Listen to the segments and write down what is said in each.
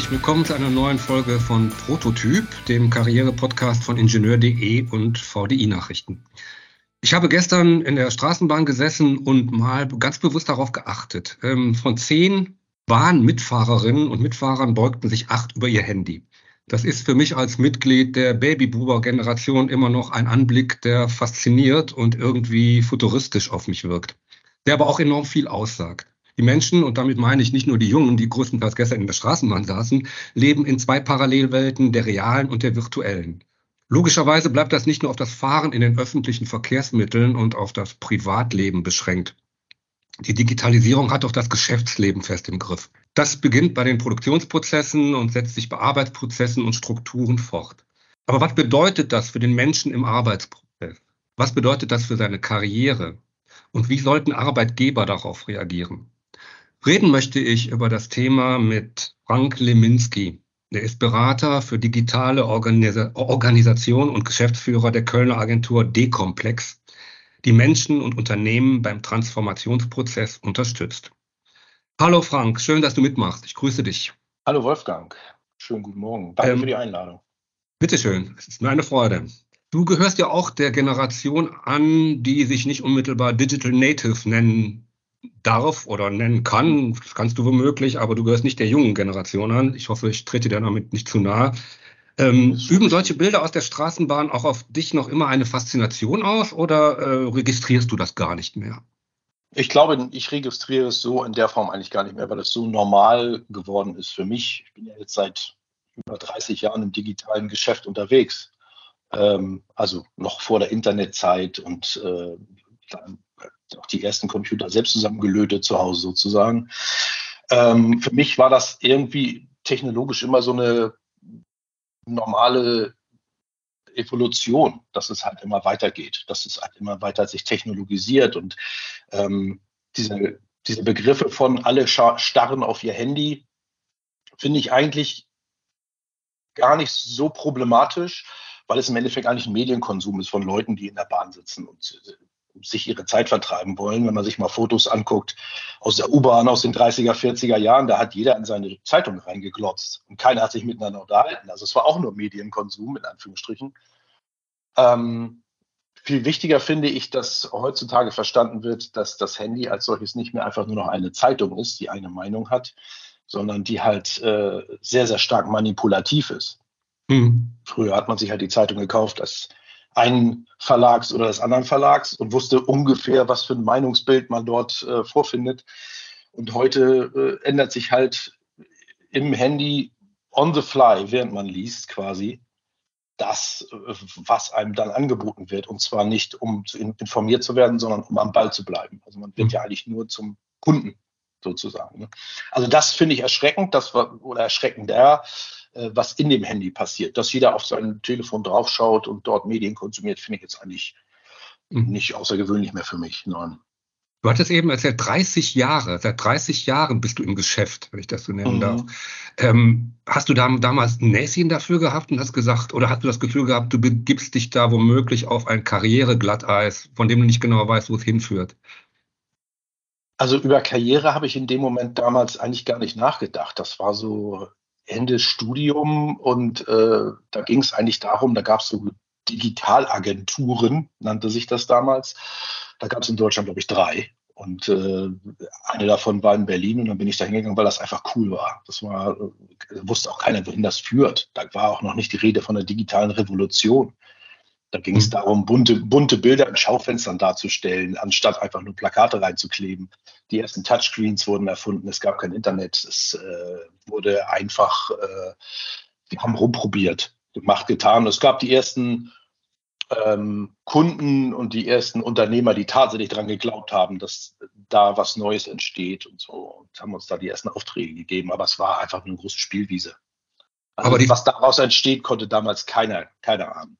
herzlich willkommen zu einer neuen Folge von Prototyp, dem Karriere-Podcast von Ingenieur.de und VDI Nachrichten. Ich habe gestern in der Straßenbahn gesessen und mal ganz bewusst darauf geachtet. Ähm, von zehn Bahnmitfahrerinnen und Mitfahrern beugten sich acht über ihr Handy. Das ist für mich als Mitglied der Babyboomer-Generation immer noch ein Anblick, der fasziniert und irgendwie futuristisch auf mich wirkt, der aber auch enorm viel aussagt. Die Menschen, und damit meine ich nicht nur die Jungen, die größtenteils gestern in der Straßenbahn saßen, leben in zwei Parallelwelten, der realen und der virtuellen. Logischerweise bleibt das nicht nur auf das Fahren in den öffentlichen Verkehrsmitteln und auf das Privatleben beschränkt. Die Digitalisierung hat auch das Geschäftsleben fest im Griff. Das beginnt bei den Produktionsprozessen und setzt sich bei Arbeitsprozessen und Strukturen fort. Aber was bedeutet das für den Menschen im Arbeitsprozess? Was bedeutet das für seine Karriere? Und wie sollten Arbeitgeber darauf reagieren? Reden möchte ich über das Thema mit Frank Leminski. Er ist Berater für digitale Organisa Organisation und Geschäftsführer der Kölner Agentur D-Komplex, die Menschen und Unternehmen beim Transformationsprozess unterstützt. Hallo Frank, schön, dass du mitmachst. Ich grüße dich. Hallo Wolfgang, schönen guten Morgen. Danke ähm, für die Einladung. Bitteschön, es ist mir eine Freude. Du gehörst ja auch der Generation an, die sich nicht unmittelbar Digital Native nennen darf oder nennen kann, das kannst du womöglich, aber du gehörst nicht der jungen Generation an. Ich hoffe, ich trete dir damit nicht zu nahe. Ähm, üben solche Bilder aus der Straßenbahn auch auf dich noch immer eine Faszination aus oder äh, registrierst du das gar nicht mehr? Ich glaube, ich registriere es so in der Form eigentlich gar nicht mehr, weil es so normal geworden ist für mich. Ich bin ja jetzt seit über 30 Jahren im digitalen Geschäft unterwegs. Ähm, also noch vor der Internetzeit und äh, dann auch die ersten Computer selbst zusammengelötet zu Hause sozusagen. Ähm, für mich war das irgendwie technologisch immer so eine normale Evolution, dass es halt immer weitergeht, dass es halt immer weiter sich technologisiert und ähm, diese, diese Begriffe von alle starren auf ihr Handy finde ich eigentlich gar nicht so problematisch, weil es im Endeffekt eigentlich ein Medienkonsum ist von Leuten, die in der Bahn sitzen und äh, sich ihre Zeit vertreiben wollen. Wenn man sich mal Fotos anguckt aus der U-Bahn aus den 30er, 40er Jahren, da hat jeder in seine Zeitung reingeglotzt und keiner hat sich miteinander unterhalten. Also es war auch nur Medienkonsum in Anführungsstrichen. Ähm, viel wichtiger finde ich, dass heutzutage verstanden wird, dass das Handy als solches nicht mehr einfach nur noch eine Zeitung ist, die eine Meinung hat, sondern die halt äh, sehr, sehr stark manipulativ ist. Mhm. Früher hat man sich halt die Zeitung gekauft als einen Verlags oder des anderen Verlags und wusste ungefähr, was für ein Meinungsbild man dort äh, vorfindet. Und heute äh, ändert sich halt im Handy on the fly, während man liest quasi, das, äh, was einem dann angeboten wird. Und zwar nicht, um informiert zu werden, sondern um am Ball zu bleiben. Also man wird mhm. ja eigentlich nur zum Kunden sozusagen. Ne? Also das finde ich erschreckend, das war, oder erschreckender, was in dem Handy passiert. Dass jeder auf sein Telefon draufschaut und dort Medien konsumiert, finde ich jetzt eigentlich mhm. nicht außergewöhnlich mehr für mich. Nein. Du hattest eben erzählt, 30 Jahre, seit 30 Jahren bist du im Geschäft, wenn ich das so nennen mhm. darf. Ähm, hast du da, damals ein Näschen dafür gehabt und hast gesagt, oder hast du das Gefühl gehabt, du begibst dich da womöglich auf ein Karriereglatteis, von dem du nicht genau weißt, wo es hinführt? Also über Karriere habe ich in dem Moment damals eigentlich gar nicht nachgedacht. Das war so Ende Studium und äh, da ging es eigentlich darum, da gab es so Digitalagenturen, nannte sich das damals. Da gab es in Deutschland, glaube ich, drei. Und äh, eine davon war in Berlin und dann bin ich da hingegangen, weil das einfach cool war. Das war, äh, wusste auch keiner, wohin das führt. Da war auch noch nicht die Rede von der digitalen Revolution. Da ging es mhm. darum, bunte, bunte Bilder in Schaufenstern darzustellen, anstatt einfach nur Plakate reinzukleben. Die ersten Touchscreens wurden erfunden, es gab kein Internet, es äh, wurde einfach, äh, wir haben rumprobiert, gemacht, getan. Es gab die ersten ähm, Kunden und die ersten Unternehmer, die tatsächlich daran geglaubt haben, dass da was Neues entsteht und so und haben uns da die ersten Aufträge gegeben. Aber es war einfach eine große Spielwiese. Also Aber was daraus entsteht, konnte damals keiner, keiner ahnen.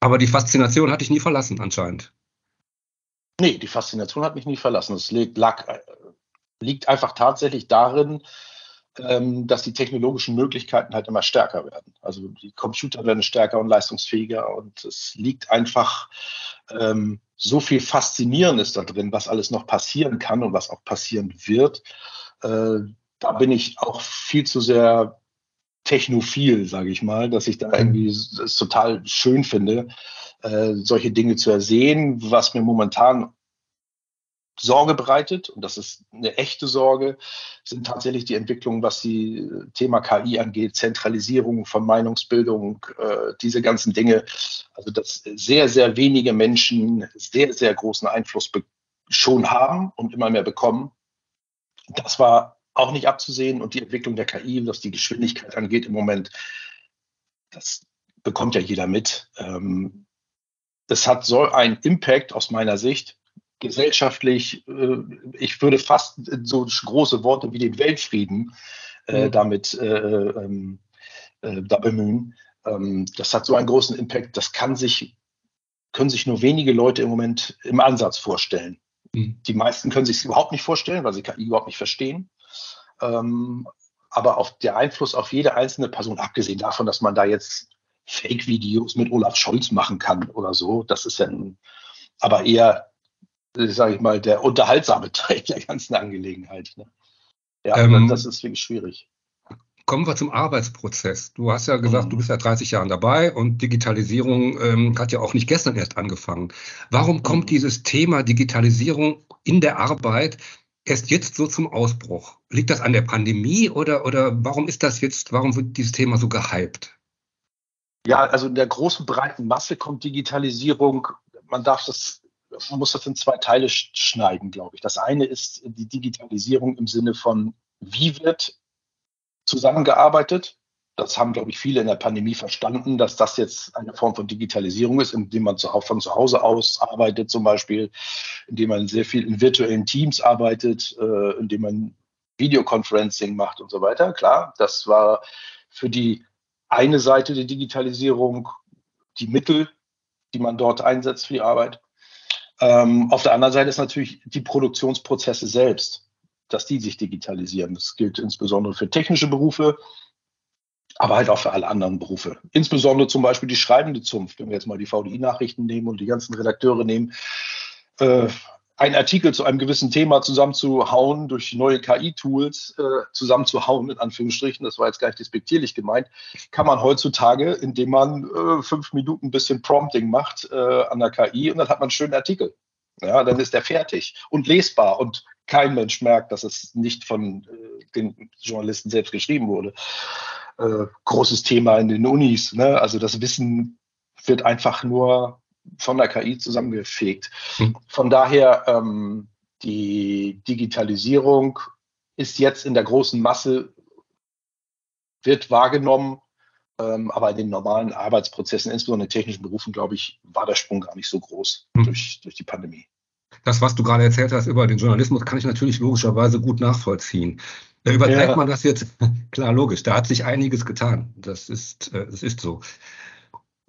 Aber die Faszination hat dich nie verlassen, anscheinend. Nee, die Faszination hat mich nie verlassen. Es liegt, lag, äh, liegt einfach tatsächlich darin, ähm, dass die technologischen Möglichkeiten halt immer stärker werden. Also die Computer werden stärker und leistungsfähiger und es liegt einfach ähm, so viel Faszinierendes da drin, was alles noch passieren kann und was auch passieren wird. Äh, da bin ich auch viel zu sehr technophil, sage ich mal, dass ich da irgendwie es total schön finde, äh, solche Dinge zu ersehen, was mir momentan Sorge bereitet, und das ist eine echte Sorge, sind tatsächlich die Entwicklungen, was die äh, Thema KI angeht, Zentralisierung von Meinungsbildung, äh, diese ganzen Dinge. Also, dass sehr, sehr wenige Menschen sehr, sehr großen Einfluss schon haben und immer mehr bekommen. Das war auch nicht abzusehen und die Entwicklung der KI, was die Geschwindigkeit angeht im Moment, das bekommt ja jeder mit. Ähm, das hat so einen Impact aus meiner Sicht, gesellschaftlich, äh, ich würde fast so große Worte wie den Weltfrieden äh, mhm. damit äh, ähm, äh, da bemühen. Ähm, das hat so einen großen Impact, das kann sich, können sich nur wenige Leute im Moment im Ansatz vorstellen. Mhm. Die meisten können sich es überhaupt nicht vorstellen, weil sie KI überhaupt nicht verstehen. Ähm, aber auf der Einfluss auf jede einzelne Person, abgesehen davon, dass man da jetzt Fake-Videos mit Olaf Scholz machen kann oder so, das ist ja ein, aber eher sage ich mal, der unterhaltsame Teil der ganzen Angelegenheit. Ne? Ja, ähm, das ist wirklich schwierig. Kommen wir zum Arbeitsprozess. Du hast ja gesagt, mhm. du bist ja 30 Jahre dabei und Digitalisierung ähm, hat ja auch nicht gestern erst angefangen. Warum kommt mhm. dieses Thema Digitalisierung in der Arbeit erst jetzt so zum Ausbruch? Liegt das an der Pandemie oder, oder warum ist das jetzt, warum wird dieses Thema so gehypt? Ja, also in der großen breiten Masse kommt Digitalisierung, man darf das man muss das in zwei Teile schneiden, glaube ich. Das eine ist die Digitalisierung im Sinne von, wie wird zusammengearbeitet? Das haben, glaube ich, viele in der Pandemie verstanden, dass das jetzt eine Form von Digitalisierung ist, indem man von zu Hause aus arbeitet, zum Beispiel, indem man sehr viel in virtuellen Teams arbeitet, äh, indem man Videoconferencing macht und so weiter. Klar, das war für die eine Seite der Digitalisierung die Mittel, die man dort einsetzt für die Arbeit. Ähm, auf der anderen Seite ist natürlich die Produktionsprozesse selbst, dass die sich digitalisieren. Das gilt insbesondere für technische Berufe, aber halt auch für alle anderen Berufe. Insbesondere zum Beispiel die schreibende Zunft, wenn wir jetzt mal die VDI-Nachrichten nehmen und die ganzen Redakteure nehmen. Äh, einen Artikel zu einem gewissen Thema zusammenzuhauen, durch neue KI-Tools äh, zusammenzuhauen, in Anführungsstrichen, das war jetzt gar nicht despektierlich gemeint, kann man heutzutage, indem man äh, fünf Minuten ein bisschen Prompting macht äh, an der KI und dann hat man einen schönen Artikel. Ja, dann ist der fertig und lesbar und kein Mensch merkt, dass es nicht von äh, den Journalisten selbst geschrieben wurde. Äh, großes Thema in den Unis. Ne? Also das Wissen wird einfach nur von der KI zusammengefegt. Hm. Von daher, ähm, die Digitalisierung ist jetzt in der großen Masse, wird wahrgenommen, ähm, aber in den normalen Arbeitsprozessen, insbesondere in technischen Berufen, glaube ich, war der Sprung gar nicht so groß hm. durch, durch die Pandemie. Das, was du gerade erzählt hast über den Journalismus, kann ich natürlich logischerweise gut nachvollziehen. Überträgt ja. man das jetzt? Klar, logisch. Da hat sich einiges getan. Das ist, äh, das ist so.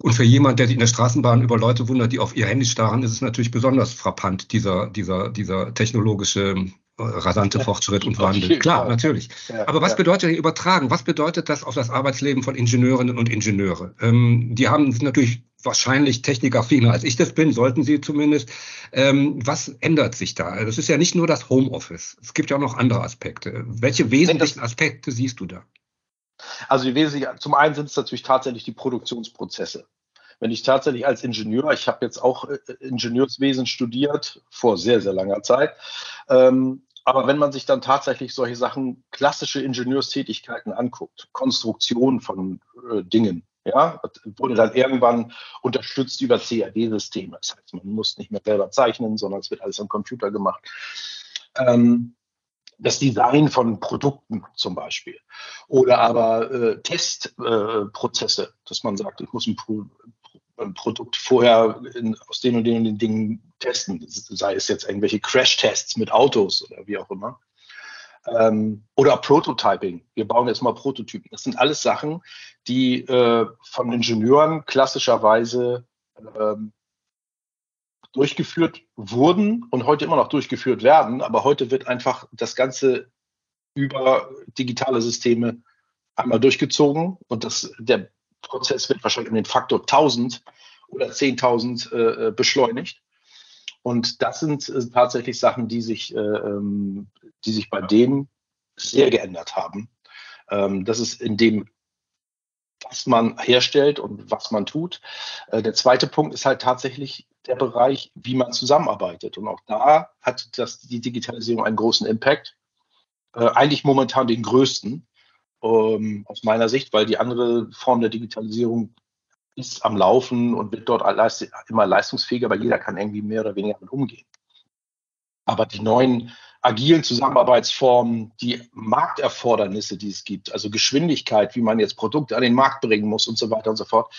Und für jemand, der sich in der Straßenbahn über Leute wundert, die auf ihr Handy starren, ist es natürlich besonders frappant, dieser, dieser, dieser technologische äh, rasante Fortschritt und Wandel. Klar, natürlich. Aber was bedeutet übertragen? Was bedeutet das auf das Arbeitsleben von Ingenieurinnen und Ingenieure? Ähm, die haben natürlich wahrscheinlich technikaffiner als ich das bin, sollten sie zumindest. Ähm, was ändert sich da? Das ist ja nicht nur das Homeoffice. Es gibt ja auch noch andere Aspekte. Welche wesentlichen Aspekte siehst du da? Also die wesentlichen, zum einen sind es natürlich tatsächlich die Produktionsprozesse. Wenn ich tatsächlich als Ingenieur, ich habe jetzt auch äh, Ingenieurswesen studiert vor sehr, sehr langer Zeit, ähm, aber wenn man sich dann tatsächlich solche Sachen, klassische Ingenieurstätigkeiten anguckt, Konstruktion von äh, Dingen, ja, wurde dann irgendwann unterstützt über CAD-Systeme. Das heißt, man muss nicht mehr selber zeichnen, sondern es wird alles am Computer gemacht. Ähm, das Design von Produkten zum Beispiel. Oder aber äh, Testprozesse, äh, dass man sagt, ich muss ein, Pro ein Produkt vorher in, aus den und den und den Dingen testen, sei es jetzt irgendwelche Crash-Tests mit Autos oder wie auch immer. Ähm, oder Prototyping. Wir bauen jetzt mal Prototypen. Das sind alles Sachen, die äh, von Ingenieuren klassischerweise ähm, durchgeführt wurden und heute immer noch durchgeführt werden. Aber heute wird einfach das Ganze über digitale Systeme einmal durchgezogen und das, der Prozess wird wahrscheinlich um den Faktor 1000 oder 10.000 äh, äh, beschleunigt. Und das sind äh, tatsächlich Sachen, die sich, äh, ähm, die sich bei denen sehr geändert haben. Ähm, das ist in dem was man herstellt und was man tut. Äh, der zweite Punkt ist halt tatsächlich der Bereich, wie man zusammenarbeitet. Und auch da hat das, die Digitalisierung einen großen Impact. Äh, eigentlich momentan den größten ähm, aus meiner Sicht, weil die andere Form der Digitalisierung ist am Laufen und wird dort immer leistungsfähiger, weil jeder kann irgendwie mehr oder weniger damit umgehen. Aber die neuen agilen Zusammenarbeitsformen, die Markterfordernisse, die es gibt, also Geschwindigkeit, wie man jetzt Produkte an den Markt bringen muss und so weiter und so fort,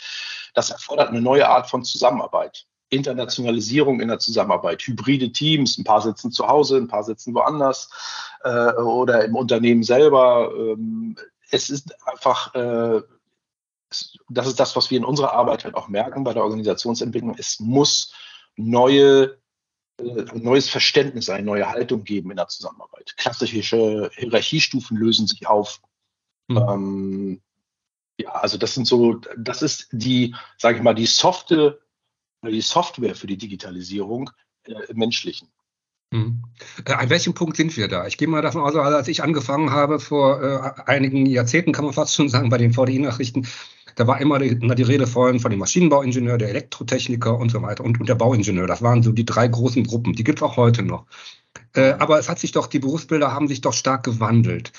das erfordert eine neue Art von Zusammenarbeit. Internationalisierung in der Zusammenarbeit, hybride Teams, ein paar sitzen zu Hause, ein paar sitzen woanders äh, oder im Unternehmen selber. Ähm, es ist einfach, äh, das ist das, was wir in unserer Arbeit halt auch merken bei der Organisationsentwicklung. Es muss neue ein neues Verständnis, eine neue Haltung geben in der Zusammenarbeit. Klassische Hierarchiestufen lösen sich auf. Mhm. Ähm, ja, also das sind so, das ist die, sage ich mal, die softe, die Software für die Digitalisierung äh, im menschlichen. Mhm. Äh, an welchem Punkt sind wir da? Ich gehe mal davon aus, also als ich angefangen habe, vor äh, einigen Jahrzehnten, kann man fast schon sagen, bei den VDI-Nachrichten, da war immer die, die Rede von, von dem Maschinenbauingenieur, der Elektrotechniker und so weiter und, und der Bauingenieur. Das waren so die drei großen Gruppen. Die gibt es auch heute noch. Äh, aber es hat sich doch, die Berufsbilder haben sich doch stark gewandelt.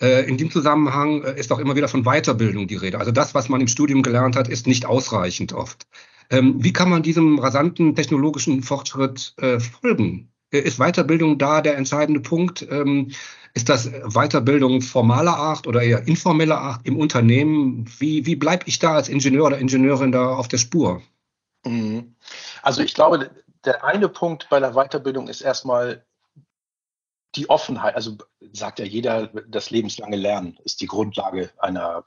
Äh, in dem Zusammenhang äh, ist doch immer wieder von Weiterbildung die Rede. Also das, was man im Studium gelernt hat, ist nicht ausreichend oft. Ähm, wie kann man diesem rasanten technologischen Fortschritt äh, folgen? Äh, ist Weiterbildung da der entscheidende Punkt? Ähm, ist das Weiterbildung formaler Art oder eher informeller Art im Unternehmen? Wie, wie bleibe ich da als Ingenieur oder Ingenieurin da auf der Spur? Mhm. Also ich glaube, der eine Punkt bei der Weiterbildung ist erstmal die Offenheit. Also sagt ja jeder, das lebenslange Lernen ist die Grundlage einer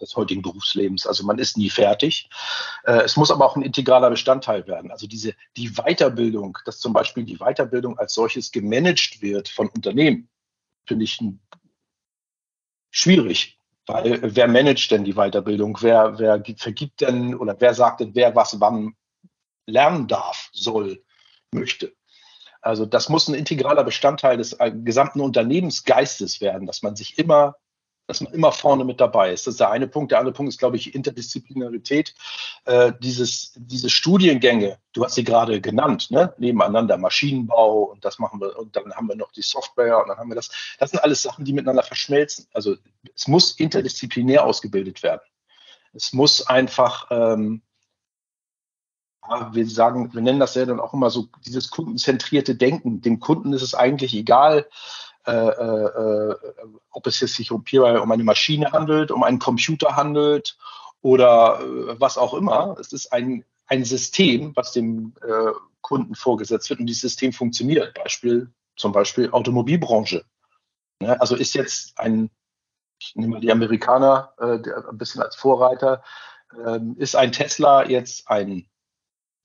des heutigen Berufslebens. Also man ist nie fertig. Äh, es muss aber auch ein integraler Bestandteil werden. Also diese, die Weiterbildung, dass zum Beispiel die Weiterbildung als solches gemanagt wird von Unternehmen, finde ich schwierig. Weil wer managt denn die Weiterbildung? Wer, wer vergibt denn oder wer sagt denn, wer was wann lernen darf, soll, möchte? Also das muss ein integraler Bestandteil des äh, gesamten Unternehmensgeistes werden, dass man sich immer dass man immer vorne mit dabei ist. Das ist der eine Punkt. Der andere Punkt ist, glaube ich, Interdisziplinarität. Äh, dieses, diese Studiengänge, du hast sie gerade genannt, ne? nebeneinander Maschinenbau und das machen wir und dann haben wir noch die Software und dann haben wir das. Das sind alles Sachen, die miteinander verschmelzen. Also es muss interdisziplinär ausgebildet werden. Es muss einfach, ähm, wir sagen, wir nennen das ja dann auch immer so dieses kundenzentrierte Denken. Dem Kunden ist es eigentlich egal, äh, äh, ob es jetzt sich um, um eine Maschine handelt, um einen Computer handelt oder äh, was auch immer. Es ist ein, ein System, was dem äh, Kunden vorgesetzt wird und dieses System funktioniert. Beispiel zum Beispiel Automobilbranche. Ne? Also ist jetzt ein, ich nehme mal die Amerikaner äh, ein bisschen als Vorreiter, ähm, ist ein Tesla jetzt ein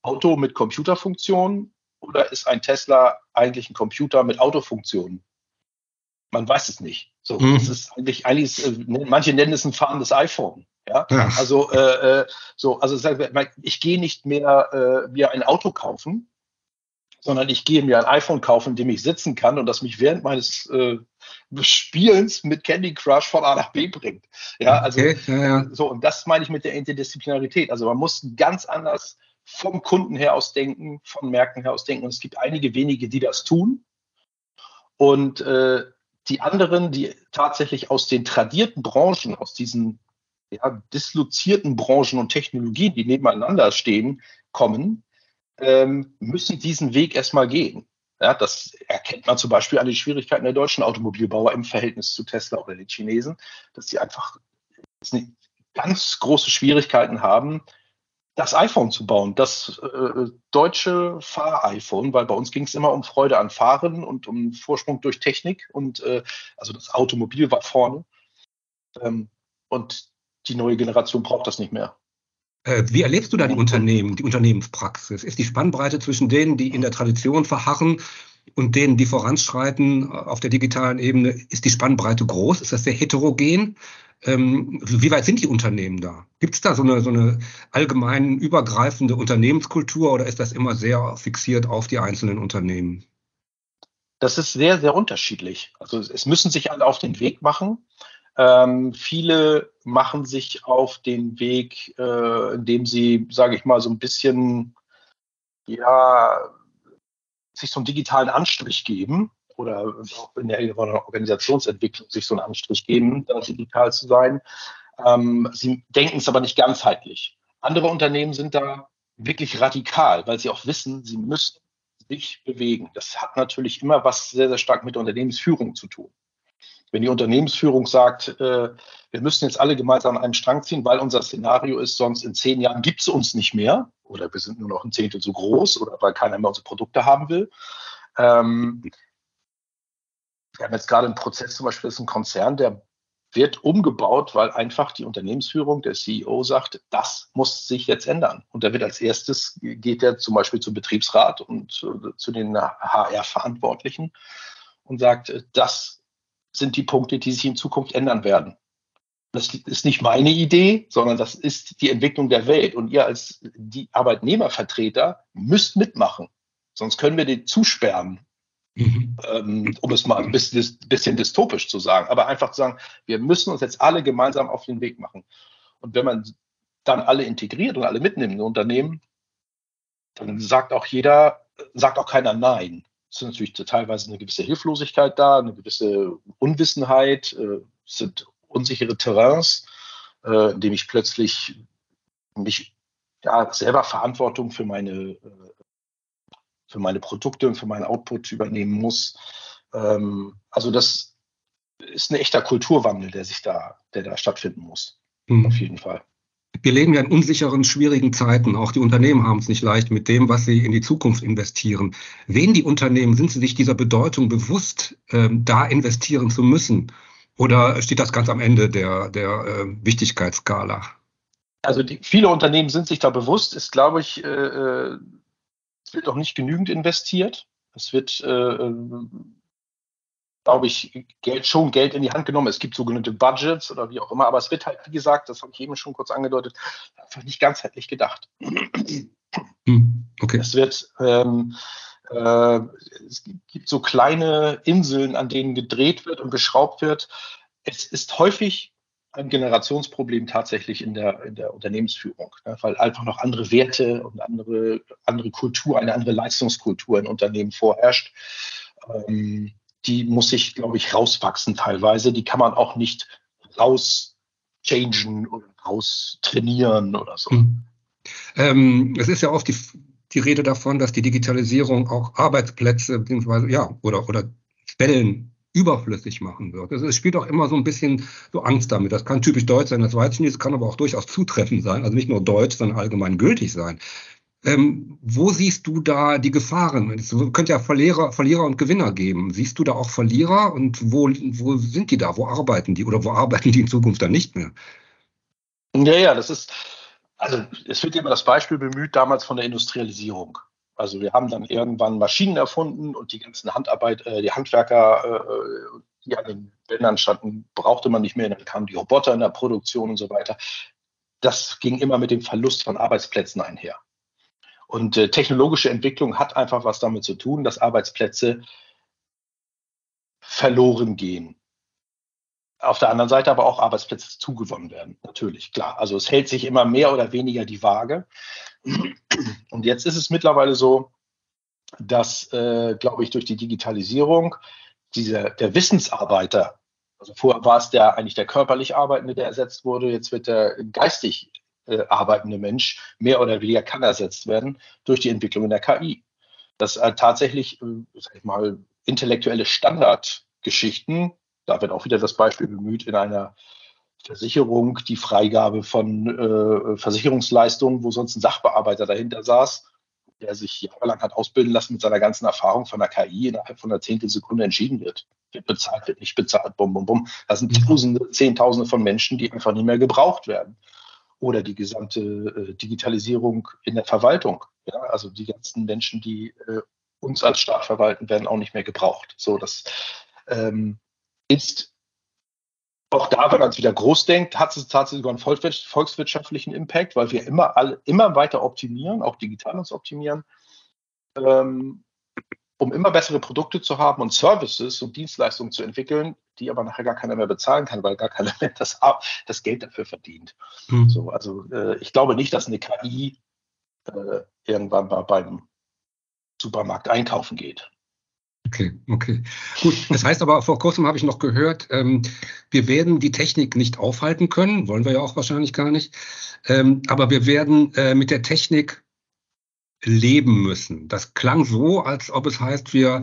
Auto mit Computerfunktionen oder ist ein Tesla eigentlich ein Computer mit Autofunktionen? Man weiß es nicht. So, mhm. es ist eigentlich, eigentlich ist, äh, manche nennen es ein fahrendes iPhone. Ja, ja. also äh, äh so, also ich gehe nicht mehr äh, mir ein Auto kaufen, sondern ich gehe mir ein iPhone kaufen, in dem ich sitzen kann und das mich während meines äh, Spielens mit Candy Crush von A nach B bringt. Ja, also okay, ja, ja. so und das meine ich mit der Interdisziplinarität. Also man muss ganz anders vom Kunden her aus denken, von Märkten her aus denken. Und es gibt einige wenige, die das tun. Und äh, die anderen, die tatsächlich aus den tradierten Branchen, aus diesen ja, dislozierten Branchen und Technologien, die nebeneinander stehen, kommen, ähm, müssen diesen Weg erstmal gehen. Ja, das erkennt man zum Beispiel an den Schwierigkeiten der deutschen Automobilbauer im Verhältnis zu Tesla oder den Chinesen, dass sie einfach ganz große Schwierigkeiten haben, das iPhone zu bauen, das äh, deutsche Fahr-iPhone, weil bei uns ging es immer um Freude an Fahren und um Vorsprung durch Technik und äh, also das Automobil war vorne. Ähm, und die neue Generation braucht das nicht mehr. Äh, wie erlebst du da die Unternehmen, die Unternehmenspraxis? Ist die Spannbreite zwischen denen, die in der Tradition verharren und denen, die voranschreiten auf der digitalen Ebene, ist die Spannbreite groß? Ist das sehr heterogen? Ähm, wie weit sind die Unternehmen da? Gibt es da so eine, so eine allgemein übergreifende Unternehmenskultur oder ist das immer sehr fixiert auf die einzelnen Unternehmen? Das ist sehr, sehr unterschiedlich. Also es müssen sich alle auf den Weg machen. Ähm, viele machen sich auf den Weg, äh, indem sie, sage ich mal, so ein bisschen, ja, sich so einen digitalen Anstrich geben oder in der Organisationsentwicklung sich so einen Anstrich geben, digital zu sein. Ähm, sie denken es aber nicht ganzheitlich. Andere Unternehmen sind da wirklich radikal, weil sie auch wissen, sie müssen sich bewegen. Das hat natürlich immer was sehr, sehr stark mit der Unternehmensführung zu tun. Wenn die Unternehmensführung sagt, äh, wir müssen jetzt alle gemeinsam einen Strang ziehen, weil unser Szenario ist, sonst in zehn Jahren gibt es uns nicht mehr oder wir sind nur noch ein Zehntel so groß oder weil keiner mehr unsere Produkte haben will. Ähm, wir haben jetzt gerade einen Prozess, zum Beispiel ist ein Konzern, der wird umgebaut, weil einfach die Unternehmensführung, der CEO sagt, das muss sich jetzt ändern. Und da wird als erstes, geht er zum Beispiel zum Betriebsrat und zu, zu den HR-Verantwortlichen und sagt, das sind die Punkte, die sich in Zukunft ändern werden. Das ist nicht meine Idee, sondern das ist die Entwicklung der Welt. Und ihr als die Arbeitnehmervertreter müsst mitmachen. Sonst können wir den zusperren Mhm. Ähm, um es mal ein bisschen, bisschen, dystopisch zu sagen, aber einfach zu sagen, wir müssen uns jetzt alle gemeinsam auf den Weg machen. Und wenn man dann alle integriert und alle mitnimmt in Unternehmen, dann sagt auch jeder, sagt auch keiner Nein. Es ist natürlich teilweise eine gewisse Hilflosigkeit da, eine gewisse Unwissenheit, äh, es sind unsichere Terrains, äh, in dem ich plötzlich mich ja, selber Verantwortung für meine äh, für meine Produkte und für meinen Output übernehmen muss. Ähm, also das ist ein echter Kulturwandel, der sich da, der da stattfinden muss. Mhm. Auf jeden Fall. Wir leben ja in unsicheren, schwierigen Zeiten. Auch die Unternehmen haben es nicht leicht mit dem, was sie in die Zukunft investieren. Wen die Unternehmen, sind sie sich dieser Bedeutung bewusst, ähm, da investieren zu müssen? Oder steht das ganz am Ende der, der äh, Wichtigkeitsskala? Also die, viele Unternehmen sind sich da bewusst, ist, glaube ich, äh, äh es wird auch nicht genügend investiert. Es wird, äh, ähm, glaube ich, Geld, schon Geld in die Hand genommen. Es gibt sogenannte Budgets oder wie auch immer, aber es wird halt, wie gesagt, das habe ich eben schon kurz angedeutet, einfach nicht ganzheitlich gedacht. Hm, okay. Es wird, ähm, äh, es gibt so kleine Inseln, an denen gedreht wird und geschraubt wird. Es ist häufig ein Generationsproblem tatsächlich in der, in der Unternehmensführung, ne? weil einfach noch andere Werte und andere, andere Kultur, eine andere Leistungskultur in Unternehmen vorherrscht. Ähm, die muss sich, glaube ich, rauswachsen teilweise. Die kann man auch nicht rauschangen oder raustrainieren oder so. Mhm. Ähm, es ist ja oft die, die Rede davon, dass die Digitalisierung auch Arbeitsplätze beziehungsweise ja oder oder Stellen überflüssig machen wird. Es spielt auch immer so ein bisschen so Angst damit. Das kann typisch deutsch sein, das weiß ich nicht, es kann aber auch durchaus zutreffend sein, also nicht nur deutsch, sondern allgemein gültig sein. Ähm, wo siehst du da die Gefahren? Es könnte ja Verlierer, Verlierer und Gewinner geben. Siehst du da auch Verlierer und wo, wo sind die da? Wo arbeiten die oder wo arbeiten die in Zukunft dann nicht mehr? Ja, ja, das ist, also es wird immer das Beispiel bemüht damals von der Industrialisierung. Also wir haben dann irgendwann Maschinen erfunden und die ganzen Handarbeit, äh, die Handwerker, äh, die an den Bändern standen, brauchte man nicht mehr. Dann kamen die Roboter in der Produktion und so weiter. Das ging immer mit dem Verlust von Arbeitsplätzen einher. Und äh, technologische Entwicklung hat einfach was damit zu tun, dass Arbeitsplätze verloren gehen. Auf der anderen Seite aber auch Arbeitsplätze zugewonnen werden, natürlich, klar. Also es hält sich immer mehr oder weniger die Waage. Und jetzt ist es mittlerweile so, dass, äh, glaube ich, durch die Digitalisierung dieser, der Wissensarbeiter, also vorher war es der eigentlich der körperlich Arbeitende, der ersetzt wurde, jetzt wird der geistig äh, arbeitende Mensch mehr oder weniger kann ersetzt werden durch die Entwicklung in der KI. Dass äh, tatsächlich, äh, sag ich mal, intellektuelle Standardgeschichten, da wird auch wieder das Beispiel bemüht, in einer Versicherung, die Freigabe von äh, Versicherungsleistungen, wo sonst ein Sachbearbeiter dahinter saß, der sich jahrelang hat ausbilden lassen mit seiner ganzen Erfahrung von der KI innerhalb von einer Zehntelsekunde entschieden wird. Wird bezahlt, wird nicht bezahlt, bum, bum, bum. Das sind mhm. Tausende, Zehntausende von Menschen, die einfach nicht mehr gebraucht werden. Oder die gesamte äh, Digitalisierung in der Verwaltung. Ja, also die ganzen Menschen, die äh, uns als Staat verwalten, werden auch nicht mehr gebraucht. So, das ähm, ist auch da, wenn man es wieder groß denkt, hat es tatsächlich sogar einen volkswirtschaftlichen Impact, weil wir immer alle, immer weiter optimieren, auch digital uns optimieren, ähm, um immer bessere Produkte zu haben und Services und Dienstleistungen zu entwickeln, die aber nachher gar keiner mehr bezahlen kann, weil gar keiner mehr das, das Geld dafür verdient. Mhm. So, also äh, ich glaube nicht, dass eine KI äh, irgendwann mal beim Supermarkt einkaufen geht. Okay, okay. Gut, das heißt aber, vor kurzem habe ich noch gehört, ähm, wir werden die Technik nicht aufhalten können, wollen wir ja auch wahrscheinlich gar nicht, ähm, aber wir werden äh, mit der Technik leben müssen. Das klang so, als ob es heißt, wir,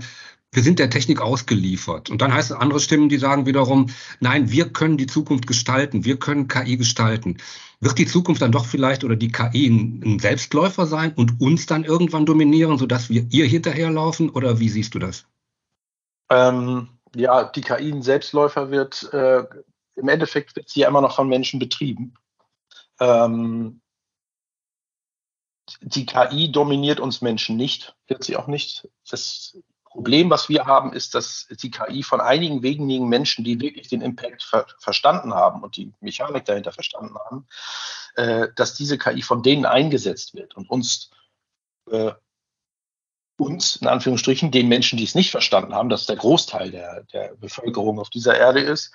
wir sind der Technik ausgeliefert. Und dann heißt es andere Stimmen, die sagen wiederum, nein, wir können die Zukunft gestalten, wir können KI gestalten. Wird die Zukunft dann doch vielleicht oder die KI ein, Selbstläufer sein und uns dann irgendwann dominieren, sodass wir ihr hinterherlaufen? Oder wie siehst du das? Ähm, ja, die KI ein Selbstläufer wird, äh, im Endeffekt wird sie ja immer noch von Menschen betrieben. Ähm, die KI dominiert uns Menschen nicht, wird sie auch nicht. Das Problem, was wir haben, ist, dass die KI von einigen wenigen Menschen, die wirklich den Impact ver verstanden haben und die Mechanik dahinter verstanden haben, äh, dass diese KI von denen eingesetzt wird und uns, äh, uns, in Anführungsstrichen, den Menschen, die es nicht verstanden haben, dass der Großteil der, der Bevölkerung auf dieser Erde ist,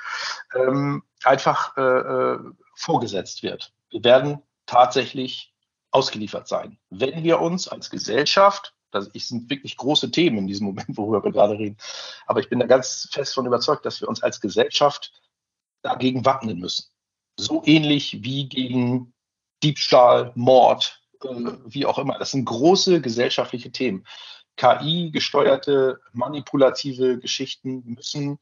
ähm, einfach äh, äh vorgesetzt wird. Wir werden tatsächlich ausgeliefert sein. Wenn wir uns als Gesellschaft das sind wirklich große Themen in diesem Moment, worüber wir gerade reden. Aber ich bin da ganz fest von überzeugt, dass wir uns als Gesellschaft dagegen wappnen müssen. So ähnlich wie gegen Diebstahl, Mord, äh, wie auch immer. Das sind große gesellschaftliche Themen. KI-gesteuerte, manipulative Geschichten müssen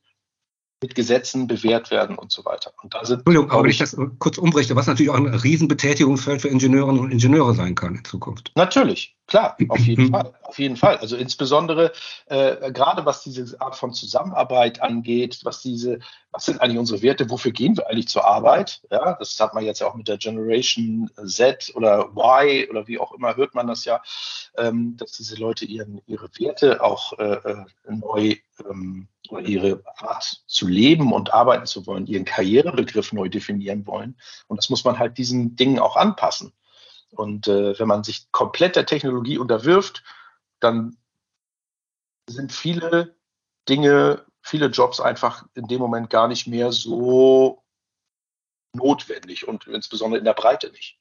mit Gesetzen bewährt werden und so weiter. Und da sind, Entschuldigung, aber wenn ich das kurz umbrichte, was natürlich auch ein Riesenbetätigungsfeld für Ingenieurinnen und Ingenieure sein kann in Zukunft. Natürlich, klar, auf jeden Fall, auf jeden Fall. Also insbesondere äh, gerade was diese Art von Zusammenarbeit angeht, was diese, was sind eigentlich unsere Werte, wofür gehen wir eigentlich zur Arbeit? Ja, das hat man jetzt ja auch mit der Generation Z oder Y oder wie auch immer hört man das ja, ähm, dass diese Leute ihren, ihre Werte auch äh, äh neu ähm, ihre Art zu leben und arbeiten zu wollen, ihren Karrierebegriff neu definieren wollen. Und das muss man halt diesen Dingen auch anpassen. Und äh, wenn man sich komplett der Technologie unterwirft, dann sind viele Dinge, viele Jobs einfach in dem Moment gar nicht mehr so notwendig und insbesondere in der Breite nicht.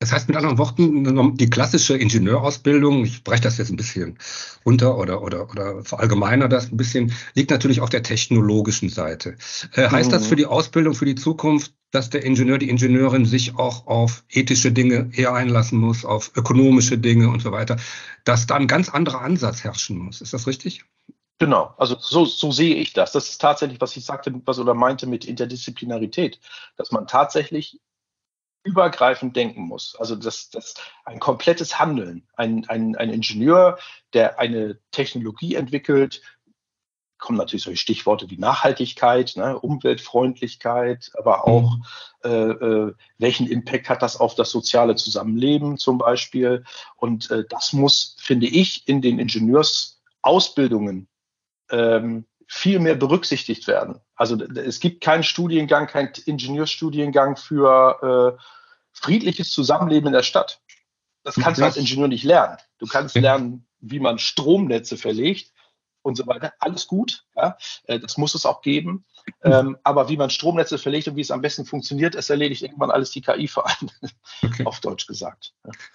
Das heißt mit anderen Worten, die klassische Ingenieurausbildung, ich breche das jetzt ein bisschen runter oder, oder, oder verallgemeiner das ein bisschen, liegt natürlich auf der technologischen Seite. Äh, heißt mhm. das für die Ausbildung, für die Zukunft, dass der Ingenieur, die Ingenieurin sich auch auf ethische Dinge eher einlassen muss, auf ökonomische Dinge und so weiter, dass da ein ganz anderer Ansatz herrschen muss? Ist das richtig? Genau, also so, so sehe ich das. Das ist tatsächlich, was ich sagte, was oder meinte mit Interdisziplinarität, dass man tatsächlich übergreifend denken muss. Also das, das ein komplettes Handeln. Ein, ein, ein Ingenieur, der eine Technologie entwickelt, kommen natürlich solche Stichworte wie Nachhaltigkeit, ne, Umweltfreundlichkeit, aber auch mhm. äh, äh, welchen Impact hat das auf das soziale Zusammenleben zum Beispiel. Und äh, das muss, finde ich, in den Ingenieursausbildungen ähm, viel mehr berücksichtigt werden. Also es gibt keinen Studiengang, keinen Ingenieurstudiengang für äh, friedliches Zusammenleben in der Stadt. Das kannst du als Ingenieur nicht lernen. Du kannst lernen, wie man Stromnetze verlegt und so weiter. Alles gut, ja? Äh, das muss es auch geben. Ähm, aber wie man Stromnetze verlegt und wie es am besten funktioniert, es erledigt irgendwann alles die KI vor allem, okay. auf Deutsch gesagt.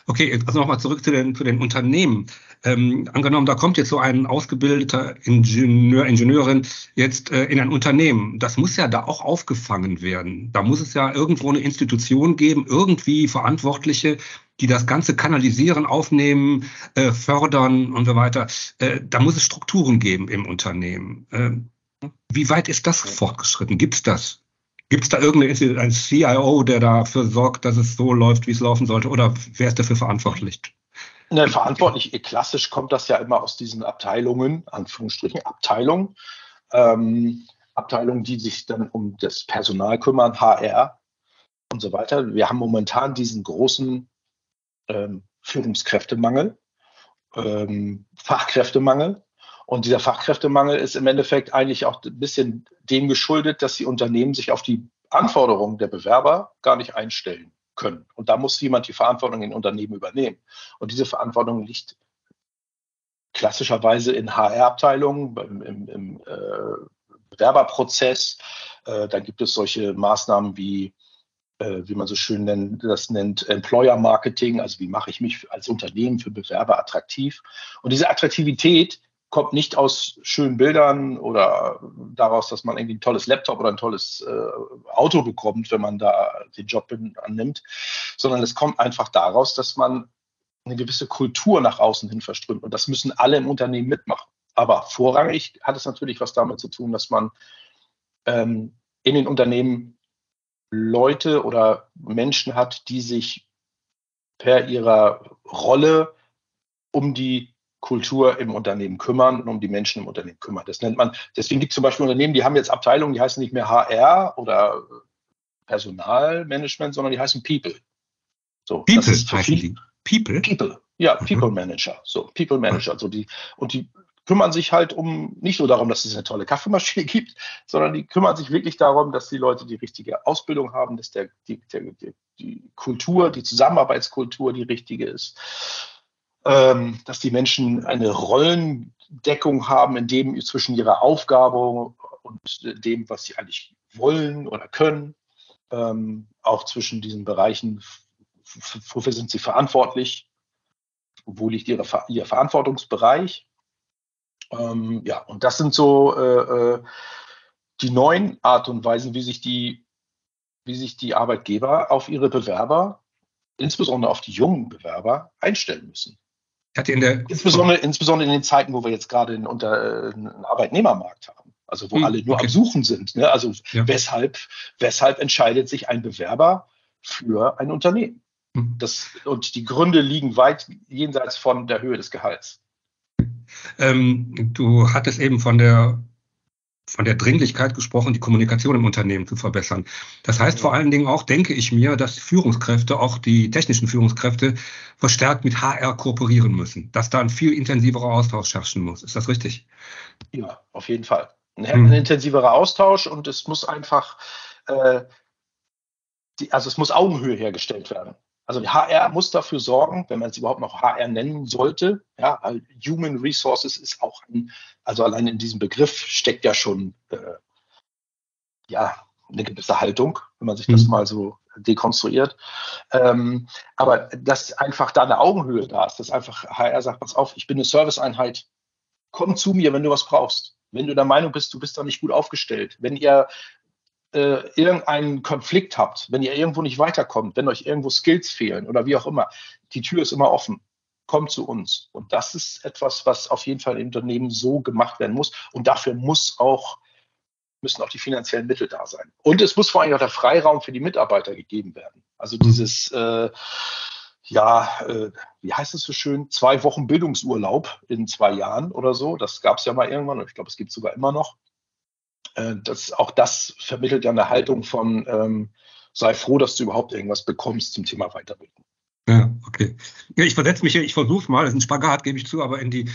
Okay, also nochmal zurück zu den, zu den Unternehmen. Ähm, angenommen, da kommt jetzt so ein ausgebildeter Ingenieur, Ingenieurin jetzt äh, in ein Unternehmen. Das muss ja da auch aufgefangen werden. Da muss es ja irgendwo eine Institution geben, irgendwie Verantwortliche, die das Ganze kanalisieren, aufnehmen, äh, fördern und so weiter. Äh, da muss es Strukturen geben im Unternehmen. Wie weit ist das fortgeschritten? Gibt es das? Gibt es da irgendeinen CIO, der dafür sorgt, dass es so läuft, wie es laufen sollte? Oder wer ist dafür verantwortlich? Ne, verantwortlich, klassisch kommt das ja immer aus diesen Abteilungen, Anführungsstrichen Abteilungen. Ähm, Abteilungen, die sich dann um das Personal kümmern, HR und so weiter. Wir haben momentan diesen großen ähm, Führungskräftemangel, ähm, Fachkräftemangel. Und dieser Fachkräftemangel ist im Endeffekt eigentlich auch ein bisschen dem geschuldet, dass die Unternehmen sich auf die Anforderungen der Bewerber gar nicht einstellen können. Und da muss jemand die Verantwortung in Unternehmen übernehmen. Und diese Verantwortung liegt klassischerweise in HR-Abteilungen, im, im, im äh, Bewerberprozess. Äh, da gibt es solche Maßnahmen wie äh, wie man so schön nennt, das nennt Employer Marketing, also wie mache ich mich als Unternehmen für Bewerber attraktiv. Und diese Attraktivität kommt nicht aus schönen Bildern oder daraus, dass man irgendwie ein tolles Laptop oder ein tolles äh, Auto bekommt, wenn man da den Job annimmt, sondern es kommt einfach daraus, dass man eine gewisse Kultur nach außen hin verströmt. Und das müssen alle im Unternehmen mitmachen. Aber vorrangig hat es natürlich was damit zu tun, dass man ähm, in den Unternehmen Leute oder Menschen hat, die sich per ihrer Rolle um die Kultur im Unternehmen kümmern und um die Menschen im Unternehmen kümmern. Das nennt man, deswegen gibt es zum Beispiel Unternehmen, die haben jetzt Abteilungen, die heißen nicht mehr HR oder Personalmanagement, sondern die heißen People. So, People heißen die. People? People. Ja, mhm. People Manager. So, People Manager. So die, und die kümmern sich halt um nicht nur darum, dass es eine tolle Kaffeemaschine gibt, sondern die kümmern sich wirklich darum, dass die Leute die richtige Ausbildung haben, dass der, die, der, die Kultur, die Zusammenarbeitskultur die richtige ist, dass die Menschen eine Rollendeckung haben, in dem zwischen ihrer Aufgabe und dem, was sie eigentlich wollen oder können, ähm, auch zwischen diesen Bereichen, wofür sind sie verantwortlich, wo liegt ihre, ihr Verantwortungsbereich? Ähm, ja, und das sind so äh, äh, die neuen Art und Weisen, wie sich die, wie sich die Arbeitgeber auf ihre Bewerber, insbesondere auf die jungen Bewerber, einstellen müssen. Hat in der insbesondere, insbesondere in den Zeiten, wo wir jetzt gerade einen, unter, einen Arbeitnehmermarkt haben, also wo hm, alle nur okay. am Suchen sind. Ne? Also ja. weshalb, weshalb entscheidet sich ein Bewerber für ein Unternehmen? Hm. Das, und die Gründe liegen weit jenseits von der Höhe des Gehalts. Ähm, du hattest eben von der von der Dringlichkeit gesprochen, die Kommunikation im Unternehmen zu verbessern. Das heißt vor allen Dingen auch, denke ich mir, dass Führungskräfte, auch die technischen Führungskräfte, verstärkt mit HR kooperieren müssen, dass da ein viel intensiverer Austausch herrschen muss. Ist das richtig? Ja, auf jeden Fall. Ein, hm. intensiverer Austausch und es muss einfach, äh, die, also es muss Augenhöhe hergestellt werden. Also HR muss dafür sorgen, wenn man es überhaupt noch HR nennen sollte. Ja, Human Resources ist auch ein, also allein in diesem Begriff steckt ja schon äh, ja eine gewisse Haltung, wenn man sich das mhm. mal so dekonstruiert. Ähm, aber dass einfach da eine Augenhöhe da ist, dass einfach HR sagt, pass auf, ich bin eine Serviceeinheit, komm zu mir, wenn du was brauchst. Wenn du der Meinung bist, du bist da nicht gut aufgestellt, wenn ihr äh, irgendeinen Konflikt habt, wenn ihr irgendwo nicht weiterkommt, wenn euch irgendwo Skills fehlen oder wie auch immer, die Tür ist immer offen. Kommt zu uns. Und das ist etwas, was auf jeden Fall im Unternehmen so gemacht werden muss. Und dafür muss auch, müssen auch die finanziellen Mittel da sein. Und es muss vor allem auch der Freiraum für die Mitarbeiter gegeben werden. Also dieses, äh, ja, äh, wie heißt es so schön, zwei Wochen Bildungsurlaub in zwei Jahren oder so. Das gab es ja mal irgendwann und ich glaube, es gibt es sogar immer noch. Äh, das, auch das vermittelt ja eine Haltung von, ähm, sei froh, dass du überhaupt irgendwas bekommst zum Thema Weiterbildung. Ja, okay. Ja, ich versetze mich hier, ich versuche es mal, das ist ein Spagat, gebe ich zu, aber in die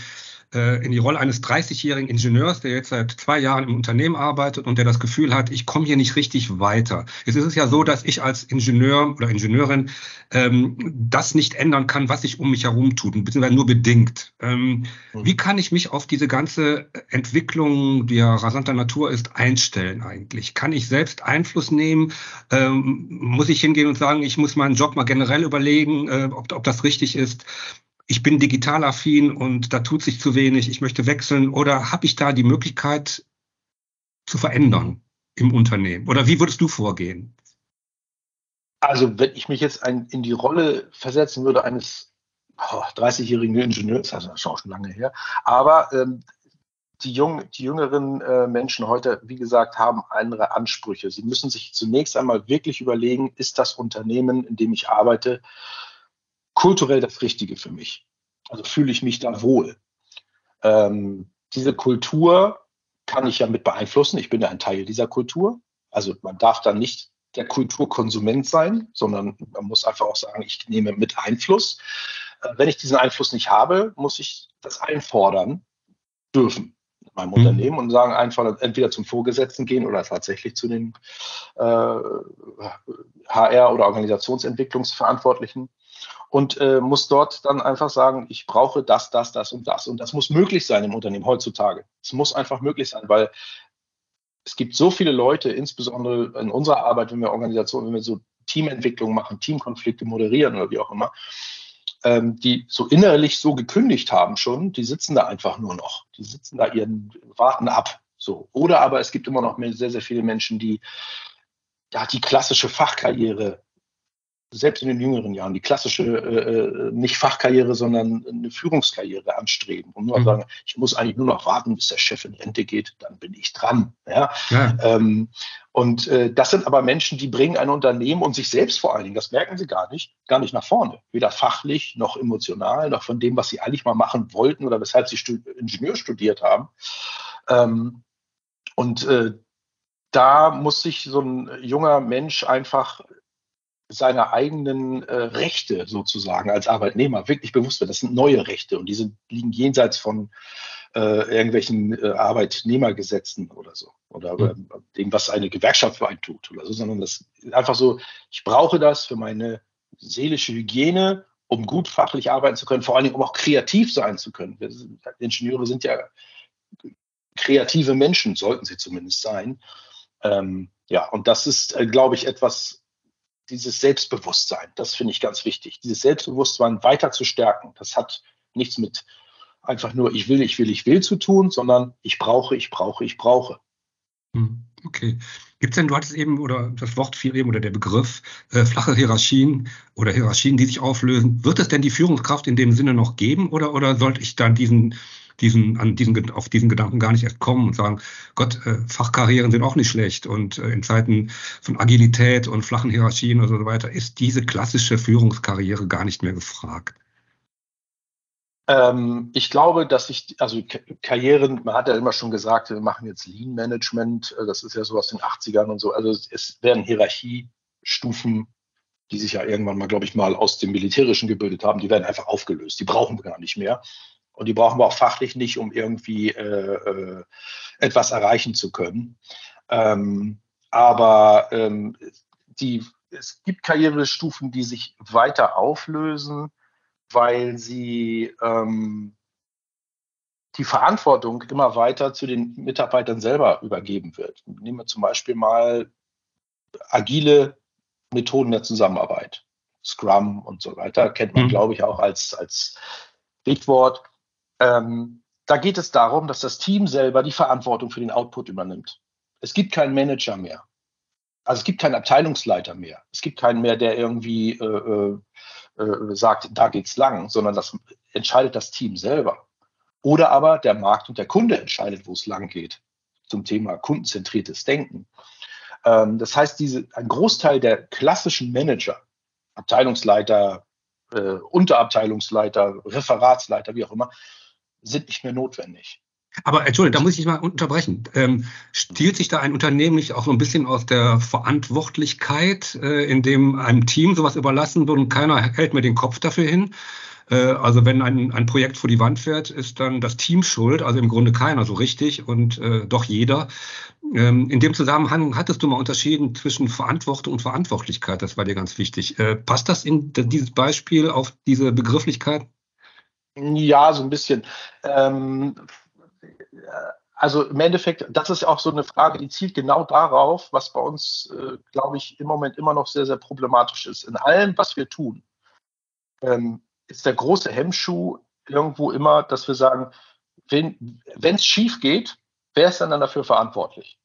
äh, in die Rolle eines 30-jährigen Ingenieurs, der jetzt seit zwei Jahren im Unternehmen arbeitet und der das Gefühl hat, ich komme hier nicht richtig weiter. Jetzt ist es ja so, dass ich als Ingenieur oder Ingenieurin ähm, das nicht ändern kann, was sich um mich herum tut, beziehungsweise nur bedingt. Ähm, mhm. Wie kann ich mich auf diese ganze Entwicklung, die ja rasanter Natur ist, einstellen eigentlich? Kann ich selbst Einfluss nehmen? Ähm, muss ich hingehen und sagen, ich muss meinen Job mal generell überlegen, äh, ob, ob das richtig ist? Ich bin digital affin und da tut sich zu wenig, ich möchte wechseln oder habe ich da die Möglichkeit zu verändern im Unternehmen? Oder wie würdest du vorgehen? Also wenn ich mich jetzt ein, in die Rolle versetzen würde eines oh, 30-jährigen Ingenieurs, also das ist auch schon lange her, aber ähm, die, jung, die jüngeren äh, Menschen heute, wie gesagt, haben andere Ansprüche. Sie müssen sich zunächst einmal wirklich überlegen, ist das Unternehmen, in dem ich arbeite, kulturell das Richtige für mich. Also fühle ich mich da wohl. Ähm, diese Kultur kann ich ja mit beeinflussen. Ich bin ja ein Teil dieser Kultur. Also man darf dann nicht der Kulturkonsument sein, sondern man muss einfach auch sagen, ich nehme mit Einfluss. Äh, wenn ich diesen Einfluss nicht habe, muss ich das einfordern dürfen meinem mhm. Unternehmen und sagen einfach entweder zum Vorgesetzten gehen oder tatsächlich zu den äh, HR oder Organisationsentwicklungsverantwortlichen und äh, muss dort dann einfach sagen, ich brauche das, das, das und das. Und das muss möglich sein im Unternehmen heutzutage. Es muss einfach möglich sein, weil es gibt so viele Leute, insbesondere in unserer Arbeit, wenn wir Organisationen, wenn wir so Teamentwicklung machen, Teamkonflikte moderieren oder wie auch immer, ähm, die so innerlich so gekündigt haben schon, die sitzen da einfach nur noch. Die sitzen da ihren, warten ab. So. Oder aber es gibt immer noch sehr, sehr viele Menschen, die ja die klassische Fachkarriere selbst in den jüngeren Jahren die klassische, äh, äh, nicht Fachkarriere, sondern eine Führungskarriere anstreben und nur mhm. sagen, ich muss eigentlich nur noch warten, bis der Chef in Rente geht, dann bin ich dran. Ja? ja. Ähm, und äh, das sind aber Menschen, die bringen ein Unternehmen und sich selbst vor allen Dingen, das merken sie gar nicht, gar nicht nach vorne. Weder fachlich noch emotional, noch von dem, was sie eigentlich mal machen wollten oder weshalb sie Stud Ingenieur studiert haben. Ähm, und äh, da muss sich so ein junger Mensch einfach seiner eigenen äh, Rechte sozusagen als Arbeitnehmer wirklich bewusst wird. Das sind neue Rechte und die sind, liegen jenseits von äh, irgendwelchen äh, Arbeitnehmergesetzen oder so oder mhm. dem, was eine Gewerkschaft für einen tut oder so, sondern das ist einfach so, ich brauche das für meine seelische Hygiene, um gut fachlich arbeiten zu können, vor allen Dingen, um auch kreativ sein zu können. Sind, Ingenieure sind ja kreative Menschen, sollten sie zumindest sein. Ähm, ja, und das ist, äh, glaube ich, etwas, dieses Selbstbewusstsein, das finde ich ganz wichtig, dieses Selbstbewusstsein weiter zu stärken. Das hat nichts mit einfach nur ich will, ich will, ich will zu tun, sondern ich brauche, ich brauche, ich brauche. Hm, okay. Gibt es denn, du hattest eben, oder das Wort fiel eben, oder der Begriff, äh, flache Hierarchien oder Hierarchien, die sich auflösen. Wird es denn die Führungskraft in dem Sinne noch geben oder, oder sollte ich dann diesen diesen, an diesen, auf diesen Gedanken gar nicht erst kommen und sagen, Gott, äh, Fachkarrieren sind auch nicht schlecht und äh, in Zeiten von Agilität und flachen Hierarchien und so weiter ist diese klassische Führungskarriere gar nicht mehr gefragt. Ähm, ich glaube, dass ich, also Karrieren, man hat ja immer schon gesagt, wir machen jetzt Lean Management, äh, das ist ja so aus den 80ern und so, also es werden Hierarchiestufen die sich ja irgendwann mal, glaube ich, mal aus dem Militärischen gebildet haben, die werden einfach aufgelöst. Die brauchen wir gar nicht mehr. Und die brauchen wir auch fachlich nicht, um irgendwie äh, äh, etwas erreichen zu können. Ähm, aber ähm, die, es gibt Karrierestufen, die sich weiter auflösen, weil sie ähm, die Verantwortung immer weiter zu den Mitarbeitern selber übergeben wird. Nehmen wir zum Beispiel mal agile Methoden der Zusammenarbeit. Scrum und so weiter kennt man, mhm. glaube ich, auch als, als Stichwort. Ähm, da geht es darum, dass das Team selber die Verantwortung für den Output übernimmt. Es gibt keinen Manager mehr. Also es gibt keinen Abteilungsleiter mehr. Es gibt keinen mehr, der irgendwie äh, äh, äh, sagt, da geht's lang, sondern das entscheidet das Team selber. Oder aber der Markt und der Kunde entscheidet, wo es lang geht. Zum Thema kundenzentriertes Denken. Ähm, das heißt, diese, ein Großteil der klassischen Manager, Abteilungsleiter, äh, Unterabteilungsleiter, Referatsleiter, wie auch immer, sind nicht mehr notwendig. Aber Entschuldigung, da muss ich mal unterbrechen. Ähm, stiehlt sich da ein Unternehmen nicht auch so ein bisschen aus der Verantwortlichkeit, äh, in dem einem Team sowas überlassen wird und keiner hält mir den Kopf dafür hin? Äh, also wenn ein, ein Projekt vor die Wand fährt, ist dann das Team schuld, also im Grunde keiner so richtig und äh, doch jeder. Ähm, in dem Zusammenhang hattest du mal unterschieden zwischen Verantwortung und Verantwortlichkeit, das war dir ganz wichtig. Äh, passt das in dieses Beispiel auf diese Begrifflichkeit? Ja, so ein bisschen. Ähm, also im Endeffekt, das ist auch so eine Frage, die zielt genau darauf, was bei uns, äh, glaube ich, im Moment immer noch sehr, sehr problematisch ist. In allem, was wir tun, ähm, ist der große Hemmschuh irgendwo immer, dass wir sagen, wenn es schief geht, wer ist dann, dann dafür verantwortlich?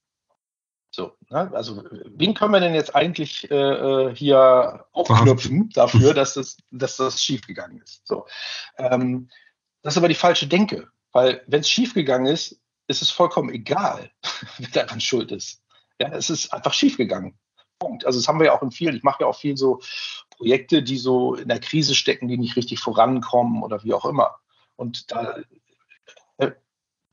So, ne? also wen können wir denn jetzt eigentlich äh, äh hier aufknüpfen dafür, dass das, dass das schiefgegangen ist? So, ähm, das ist aber die falsche Denke, weil wenn es schiefgegangen ist, ist es vollkommen egal, wer daran schuld ist. Ja, es ist einfach schiefgegangen. Punkt. Also das haben wir ja auch in vielen. Ich mache ja auch viel so Projekte, die so in der Krise stecken, die nicht richtig vorankommen oder wie auch immer. Und da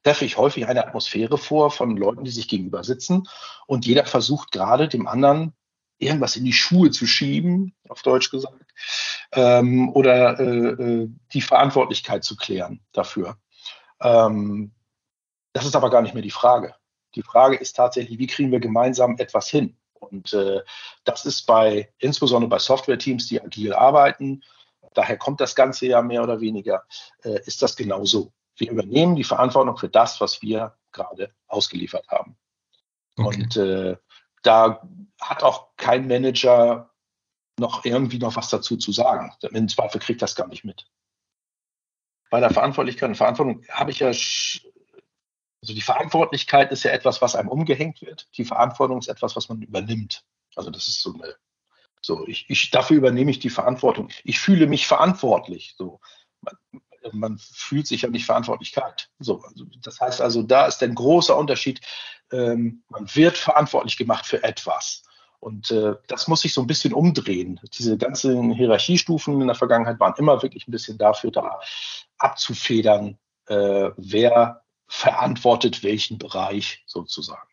treffe ich häufig eine Atmosphäre vor von Leuten, die sich gegenüber sitzen und jeder versucht gerade dem anderen irgendwas in die Schuhe zu schieben, auf Deutsch gesagt, ähm, oder äh, äh, die Verantwortlichkeit zu klären dafür. Ähm, das ist aber gar nicht mehr die Frage. Die Frage ist tatsächlich, wie kriegen wir gemeinsam etwas hin? Und äh, das ist bei, insbesondere bei Software-Teams, die agil arbeiten, daher kommt das Ganze ja mehr oder weniger, äh, ist das genauso. Wir übernehmen die Verantwortung für das, was wir gerade ausgeliefert haben. Okay. Und äh, da hat auch kein Manager noch irgendwie noch was dazu zu sagen. Im Zweifel kriegt das gar nicht mit. Bei der Verantwortlichkeit und Verantwortung habe ich ja, also die Verantwortlichkeit ist ja etwas, was einem umgehängt wird. Die Verantwortung ist etwas, was man übernimmt. Also das ist so eine, so ich, ich dafür übernehme ich die Verantwortung. Ich fühle mich verantwortlich. So man, fühlt sich ja nicht Verantwortlichkeit. So, also das heißt also, da ist ein großer Unterschied. Ähm, man wird verantwortlich gemacht für etwas. Und äh, das muss sich so ein bisschen umdrehen. Diese ganzen Hierarchiestufen in der Vergangenheit waren immer wirklich ein bisschen dafür da, abzufedern, äh, wer verantwortet welchen Bereich sozusagen.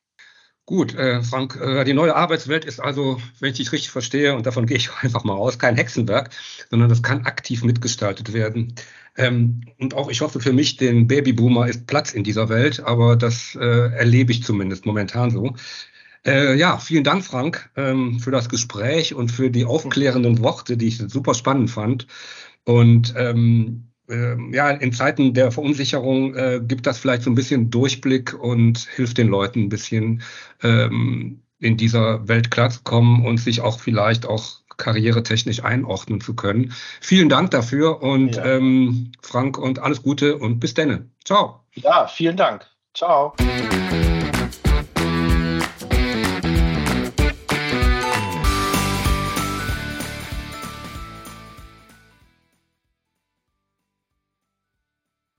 Gut, äh, Frank, äh, die neue Arbeitswelt ist also, wenn ich dich richtig verstehe, und davon gehe ich einfach mal aus, kein Hexenwerk, sondern das kann aktiv mitgestaltet werden. Ähm, und auch ich hoffe für mich, den Babyboomer ist Platz in dieser Welt, aber das äh, erlebe ich zumindest momentan so. Äh, ja, vielen Dank, Frank, ähm, für das Gespräch und für die aufklärenden Worte, die ich super spannend fand. Und ähm, äh, ja, in Zeiten der Verunsicherung äh, gibt das vielleicht so ein bisschen Durchblick und hilft den Leuten ein bisschen ähm, in dieser Welt klarzukommen und sich auch vielleicht auch karrieretechnisch einordnen zu können. Vielen Dank dafür und ja. ähm, Frank und alles Gute und bis denne. Ciao. Ja, vielen Dank. Ciao.